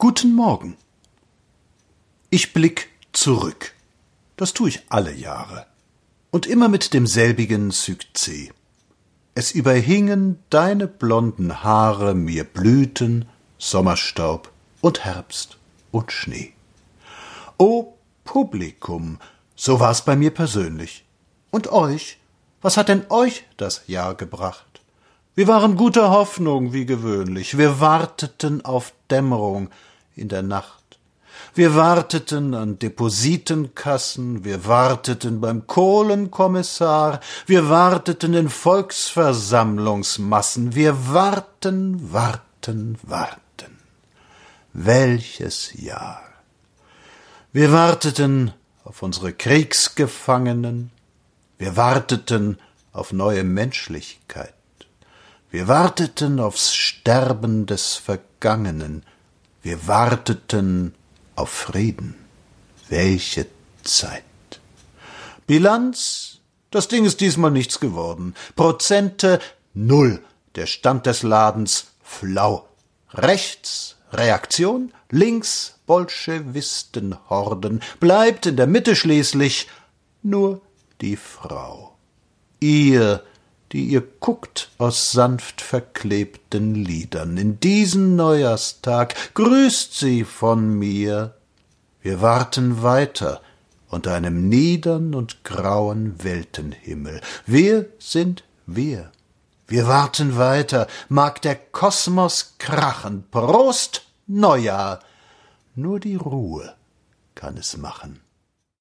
Guten Morgen. Ich blick zurück. Das tu ich alle Jahre. Und immer mit demselbigen Sukzess. Es überhingen deine blonden Haare mir Blüten, Sommerstaub und Herbst und Schnee. O Publikum, so war's bei mir persönlich. Und euch, was hat denn euch das Jahr gebracht? Wir waren guter Hoffnung wie gewöhnlich, wir warteten auf Dämmerung in der Nacht. Wir warteten an Depositenkassen, wir warteten beim Kohlenkommissar, wir warteten in Volksversammlungsmassen, wir warten, warten, warten. Welches Jahr! Wir warteten auf unsere Kriegsgefangenen, wir warteten auf neue Menschlichkeit. Wir warteten aufs Sterben des Vergangenen, wir warteten auf Frieden. Welche Zeit. Bilanz, das Ding ist diesmal nichts geworden. Prozente null. Der Stand des Ladens flau. Rechts Reaktion, links Bolschewistenhorden, bleibt in der Mitte schließlich nur die Frau. Ihr die ihr guckt aus sanft verklebten Lidern. In diesen Neujahrstag grüßt sie von mir. Wir warten weiter unter einem niedern und grauen Weltenhimmel. Wir sind wir. Wir warten weiter, mag der Kosmos krachen. Prost, Neujahr! Nur die Ruhe kann es machen.